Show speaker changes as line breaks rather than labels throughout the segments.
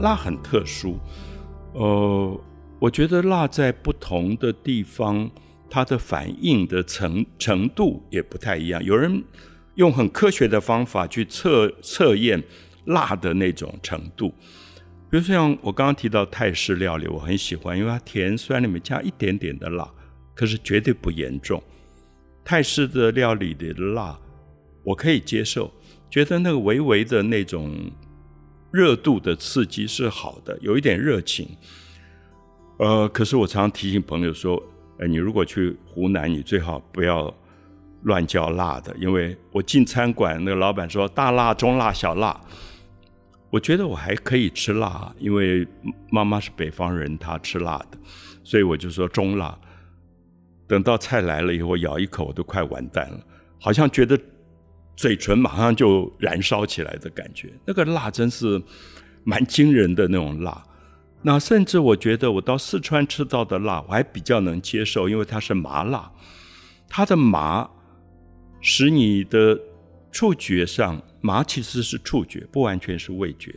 辣很特殊，呃，我觉得辣在不同的地方，它的反应的程程度也不太一样。有人用很科学的方法去测测验辣的那种程度，比如像我刚刚提到泰式料理，我很喜欢，因为它甜酸里面加一点点的辣，可是绝对不严重。泰式的料理的辣我可以接受，觉得那个微微的那种。热度的刺激是好的，有一点热情。呃，可是我常常提醒朋友说，呃，你如果去湖南，你最好不要乱叫辣的，因为我进餐馆，那个老板说大辣、中辣、小辣，我觉得我还可以吃辣，因为妈妈是北方人，她吃辣的，所以我就说中辣。等到菜来了以后，我咬一口，我都快完蛋了，好像觉得。嘴唇马上就燃烧起来的感觉，那个辣真是蛮惊人的那种辣。那甚至我觉得我到四川吃到的辣，我还比较能接受，因为它是麻辣。它的麻使你的触觉上，麻其实是触觉，不完全是味觉，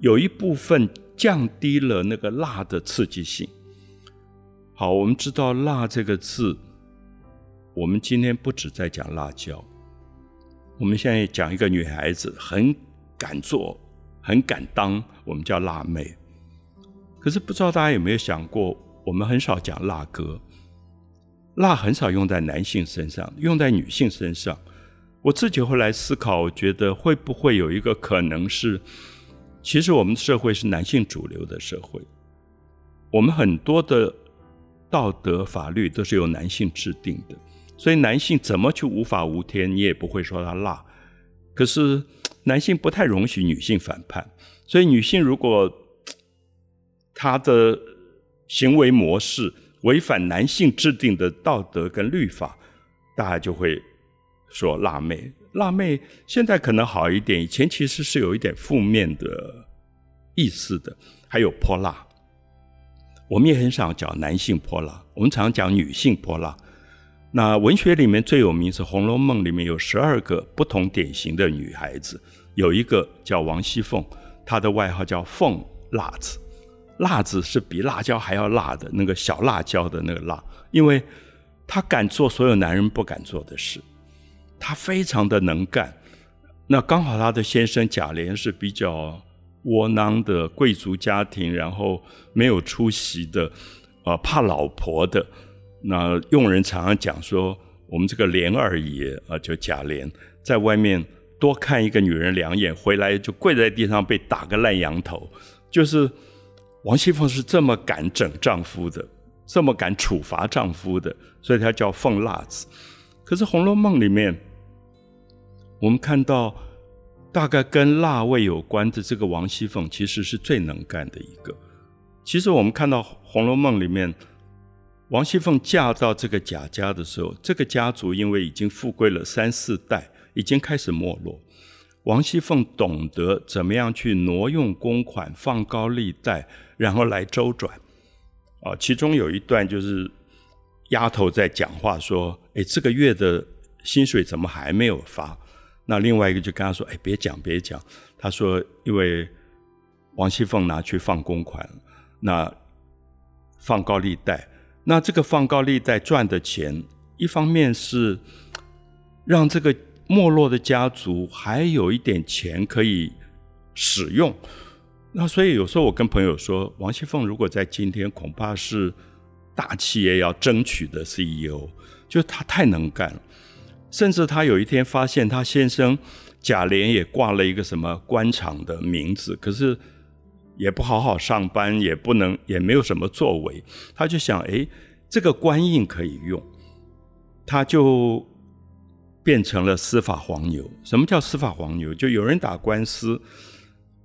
有一部分降低了那个辣的刺激性。好，我们知道“辣”这个字，我们今天不止在讲辣椒。我们现在讲一个女孩子很敢做，很敢当，我们叫辣妹。可是不知道大家有没有想过，我们很少讲辣哥，辣很少用在男性身上，用在女性身上。我自己后来思考，我觉得会不会有一个可能是，其实我们社会是男性主流的社会，我们很多的道德法律都是由男性制定的。所以男性怎么去无法无天，你也不会说他辣。可是男性不太容许女性反叛，所以女性如果她的行为模式违反男性制定的道德跟律法，大家就会说辣妹。辣妹现在可能好一点，以前其实是有一点负面的意思的。还有泼辣，我们也很少讲男性泼辣，我们常讲女性泼辣。那文学里面最有名是《红楼梦》，里面有十二个不同典型的女孩子，有一个叫王熙凤，她的外号叫凤辣子，辣子是比辣椒还要辣的那个小辣椒的那个辣，因为她敢做所有男人不敢做的事，她非常的能干。那刚好她的先生贾琏是比较窝囊的贵族家庭，然后没有出息的，呃，怕老婆的。那佣人常常讲说，我们这个琏二爷啊，就贾琏，在外面多看一个女人两眼，回来就跪在地上被打个烂羊头。就是王熙凤是这么敢整丈夫的，这么敢处罚丈夫的，所以她叫凤辣子。可是《红楼梦》里面，我们看到大概跟辣味有关的这个王熙凤，其实是最能干的一个。其实我们看到《红楼梦》里面。王熙凤嫁到这个贾家的时候，这个家族因为已经富贵了三四代，已经开始没落。王熙凤懂得怎么样去挪用公款、放高利贷，然后来周转。啊，其中有一段就是丫头在讲话说：“哎，这个月的薪水怎么还没有发？”那另外一个就跟他说：“哎，别讲，别讲。”他说：“因为王熙凤拿去放公款，那放高利贷。”那这个放高利贷赚的钱，一方面是让这个没落的家族还有一点钱可以使用。那所以有时候我跟朋友说，王熙凤如果在今天，恐怕是大企业要争取的 CEO，就他太能干了。甚至他有一天发现，他先生贾琏也挂了一个什么官场的名字，可是。也不好好上班，也不能，也没有什么作为。他就想，哎，这个官印可以用，他就变成了司法黄牛。什么叫司法黄牛？就有人打官司，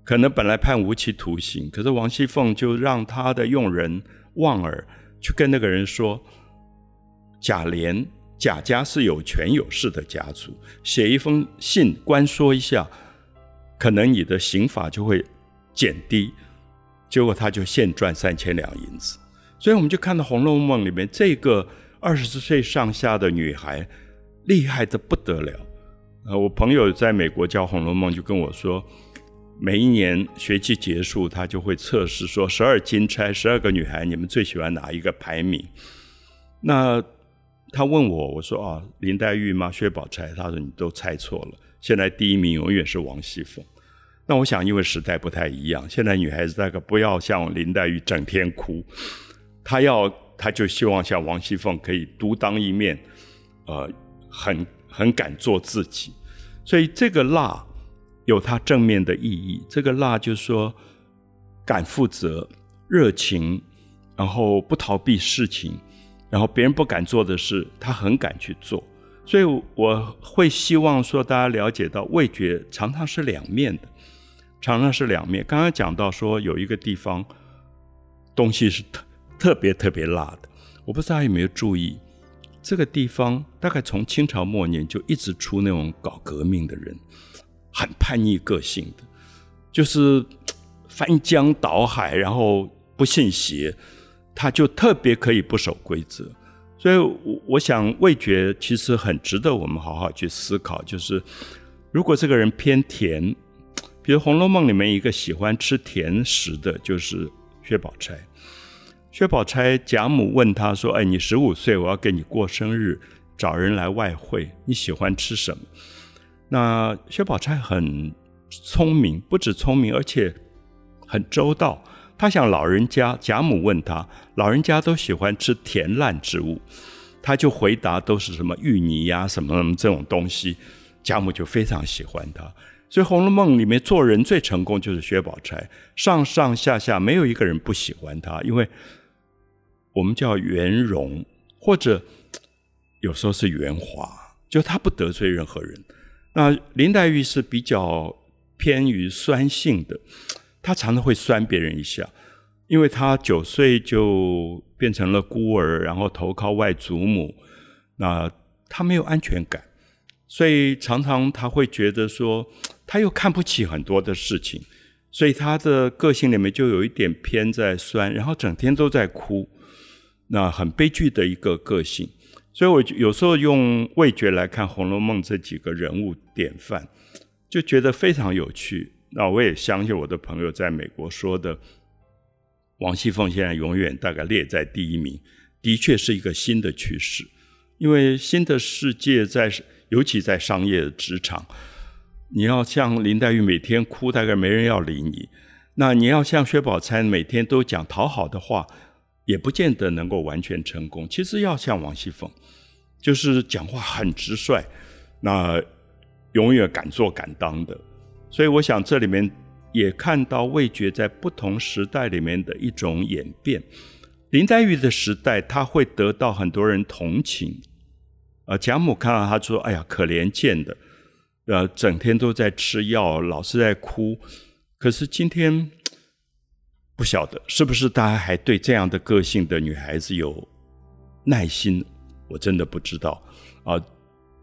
可能本来判无期徒刑，可是王熙凤就让他的佣人望儿去跟那个人说，贾琏贾家是有权有势的家族，写一封信官说一下，可能你的刑罚就会减低。结果他就现赚三千两银子，所以我们就看到《红楼梦》里面这个二十岁上下的女孩厉害的不得了。呃，我朋友在美国教《红楼梦》，就跟我说，每一年学期结束，他就会测试说十二金钗十二个女孩，你们最喜欢哪一个排名？那他问我，我说啊，林黛玉吗？薛宝钗？他说你都猜错了，现在第一名永远是王熙凤。那我想，因为时代不太一样，现在女孩子大概不要像林黛玉整天哭，她要，她就希望像王熙凤可以独当一面，呃，很很敢做自己。所以这个辣有它正面的意义，这个辣就是说敢负责、热情，然后不逃避事情，然后别人不敢做的事，她很敢去做。所以我会希望说，大家了解到味觉常常是两面的。常常是两面。刚刚讲到说有一个地方东西是特特别特别辣的，我不知道大家有没有注意，这个地方大概从清朝末年就一直出那种搞革命的人，很叛逆个性的，就是翻江倒海，然后不信邪，他就特别可以不守规则。所以，我我想味觉其实很值得我们好好去思考，就是如果这个人偏甜。比如《红楼梦》里面一个喜欢吃甜食的，就是薛宝钗。薛宝钗贾母问她说：“哎，你十五岁，我要给你过生日，找人来外汇，你喜欢吃什么？”那薛宝钗很聪明，不止聪明，而且很周到。她想老人家，贾母问她，老人家都喜欢吃甜烂之物，她就回答都是什么芋泥呀，什么什么这种东西。贾母就非常喜欢她。所以《红楼梦》里面做人最成功就是薛宝钗，上上下下没有一个人不喜欢她，因为我们叫圆融，或者有时候是圆滑，就她不得罪任何人。那林黛玉是比较偏于酸性的，她常常会酸别人一下，因为她九岁就变成了孤儿，然后投靠外祖母，那她没有安全感。所以常常他会觉得说，他又看不起很多的事情，所以他的个性里面就有一点偏在酸，然后整天都在哭，那很悲剧的一个个性。所以我有时候用味觉来看《红楼梦》这几个人物典范，就觉得非常有趣。那我也相信我的朋友在美国说的，王熙凤现在永远大概列在第一名，的确是一个新的趋势，因为新的世界在。尤其在商业职场，你要像林黛玉每天哭，大概没人要理你；那你要像薛宝钗每天都讲讨好的话，也不见得能够完全成功。其实要像王熙凤，就是讲话很直率，那永远敢做敢当的。所以我想这里面也看到味觉在不同时代里面的一种演变。林黛玉的时代，她会得到很多人同情。呃，贾母看到他说：“哎呀，可怜见的，呃，整天都在吃药，老是在哭。可是今天不晓得是不是大家还对这样的个性的女孩子有耐心？我真的不知道啊。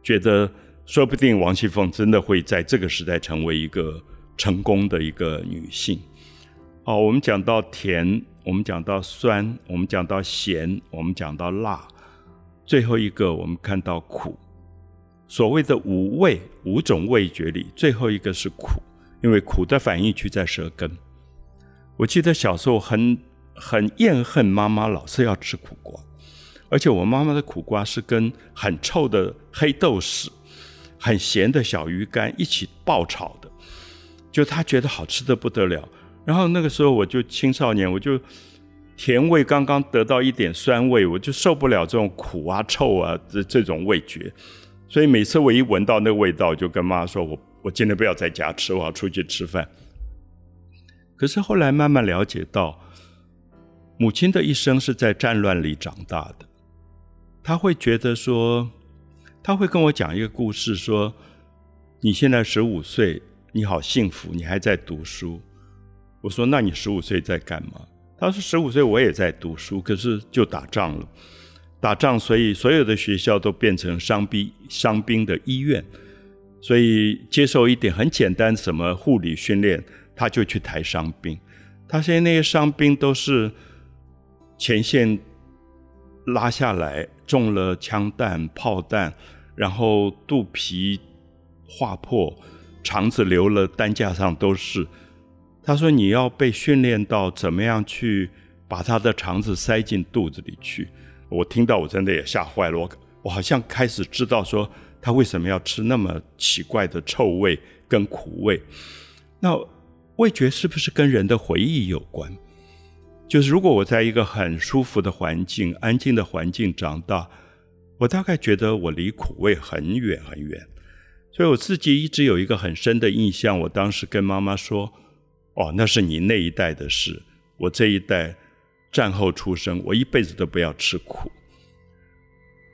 觉得说不定王熙凤真的会在这个时代成为一个成功的一个女性。好，我们讲到甜，我们讲到酸，我们讲到咸，我们讲到辣。”最后一个，我们看到苦。所谓的五味，五种味觉里，最后一个是苦，因为苦的反应区在舌根。我记得小时候很很厌恨妈妈老是要吃苦瓜，而且我妈妈的苦瓜是跟很臭的黑豆豉、很咸的小鱼干一起爆炒的，就她觉得好吃的不得了。然后那个时候我就青少年，我就。甜味刚刚得到一点酸味，我就受不了这种苦啊、臭啊这这种味觉，所以每次我一闻到那个味道，就跟妈说：“我我今天不要在家吃，我要出去吃饭。”可是后来慢慢了解到，母亲的一生是在战乱里长大的，他会觉得说，他会跟我讲一个故事，说：“你现在十五岁，你好幸福，你还在读书。”我说：“那你十五岁在干嘛？”他说：“十五岁我也在读书，可是就打仗了，打仗，所以所有的学校都变成伤兵伤兵的医院，所以接受一点很简单什么护理训练，他就去抬伤兵。他现在那些伤兵都是前线拉下来，中了枪弹、炮弹，然后肚皮划破，肠子流了，担架上都是。”他说你要被训练到怎么样去把他的肠子塞进肚子里去。我听到我真的也吓坏了，我我好像开始知道说他为什么要吃那么奇怪的臭味跟苦味。那味觉是不是跟人的回忆有关？就是如果我在一个很舒服的环境、安静的环境长大，我大概觉得我离苦味很远很远。所以我自己一直有一个很深的印象。我当时跟妈妈说：“哦，那是你那一代的事，我这一代战后出生，我一辈子都不要吃苦。”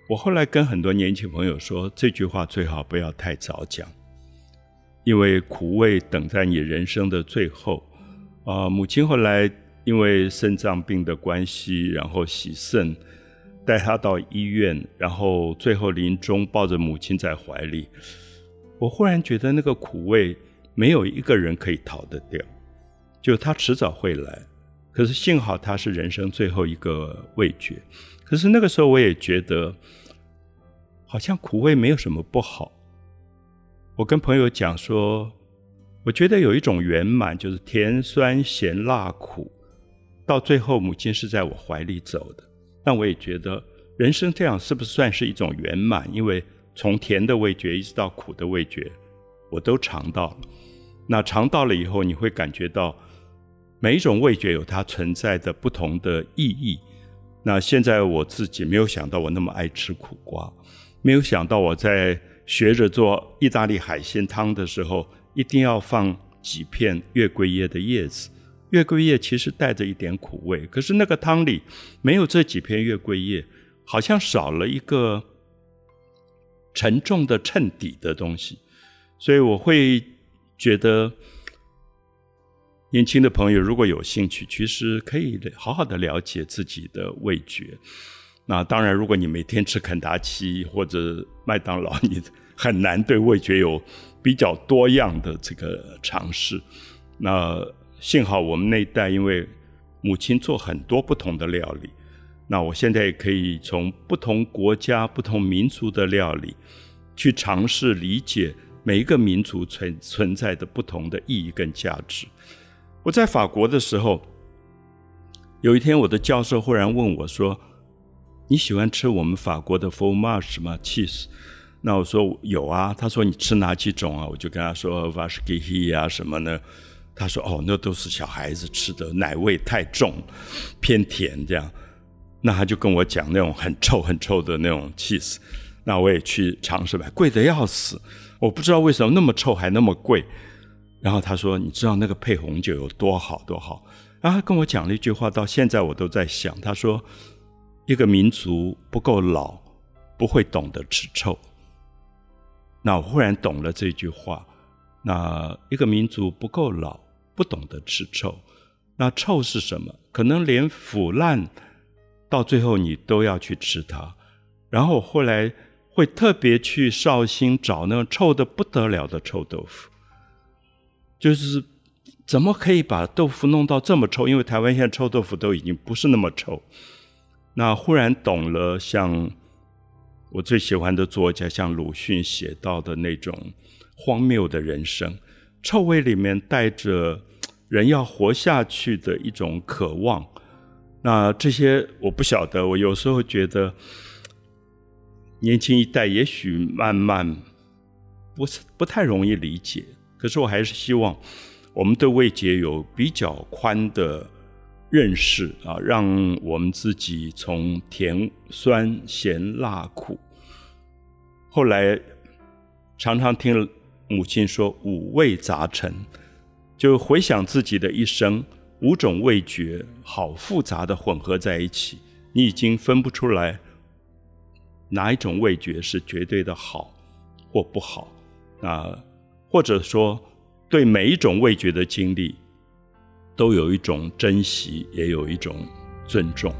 我后来跟很多年轻朋友说，这句话最好不要太早讲，因为苦味等在你人生的最后。啊，母亲后来。因为肾脏病的关系，然后洗肾，带他到医院，然后最后临终抱着母亲在怀里，我忽然觉得那个苦味没有一个人可以逃得掉，就他迟早会来。可是幸好他是人生最后一个味觉。可是那个时候我也觉得，好像苦味没有什么不好。我跟朋友讲说，我觉得有一种圆满，就是甜酸咸辣苦。到最后，母亲是在我怀里走的。但我也觉得，人生这样是不是算是一种圆满？因为从甜的味觉一直到苦的味觉，我都尝到了。那尝到了以后，你会感觉到每一种味觉有它存在的不同的意义。那现在我自己没有想到我那么爱吃苦瓜，没有想到我在学着做意大利海鲜汤的时候，一定要放几片月桂叶的叶子。月桂叶其实带着一点苦味，可是那个汤里没有这几片月桂叶，好像少了一个沉重的衬底的东西，所以我会觉得年轻的朋友如果有兴趣，其实可以好好的了解自己的味觉。那当然，如果你每天吃肯达基或者麦当劳，你很难对味觉有比较多样的这个尝试。那幸好我们那一代，因为母亲做很多不同的料理，那我现在也可以从不同国家、不同民族的料理，去尝试理解每一个民族存存在的不同的意义跟价值。我在法国的时候，有一天我的教授忽然问我说：“你喜欢吃我们法国的 fromage 吗？cheese？” 那我说有啊。他说：“你吃哪几种啊？”我就跟他说 v a s h g i h i 啊什么呢？他说：“哦，那都是小孩子吃的，奶味太重，偏甜这样。”那他就跟我讲那种很臭、很臭的那种 cheese。那我也去尝试买，贵的要死。我不知道为什么那么臭还那么贵。然后他说：“你知道那个配红酒有多好多好？”然后他跟我讲了一句话，到现在我都在想。他说：“一个民族不够老，不会懂得吃臭。”那我忽然懂了这句话。那一个民族不够老。不懂得吃臭，那臭是什么？可能连腐烂，到最后你都要去吃它。然后我后来会特别去绍兴找那种臭的不得了的臭豆腐，就是怎么可以把豆腐弄到这么臭？因为台湾现在臭豆腐都已经不是那么臭。那忽然懂了，像我最喜欢的作家，像鲁迅写到的那种荒谬的人生，臭味里面带着。人要活下去的一种渴望，那这些我不晓得。我有时候觉得，年轻一代也许慢慢不是不太容易理解。可是我还是希望我们对味觉有比较宽的认识啊，让我们自己从甜、酸、咸、辣、苦，后来常常听母亲说五味杂陈。就回想自己的一生，五种味觉好复杂的混合在一起，你已经分不出来哪一种味觉是绝对的好或不好。啊，或者说对每一种味觉的经历，都有一种珍惜，也有一种尊重。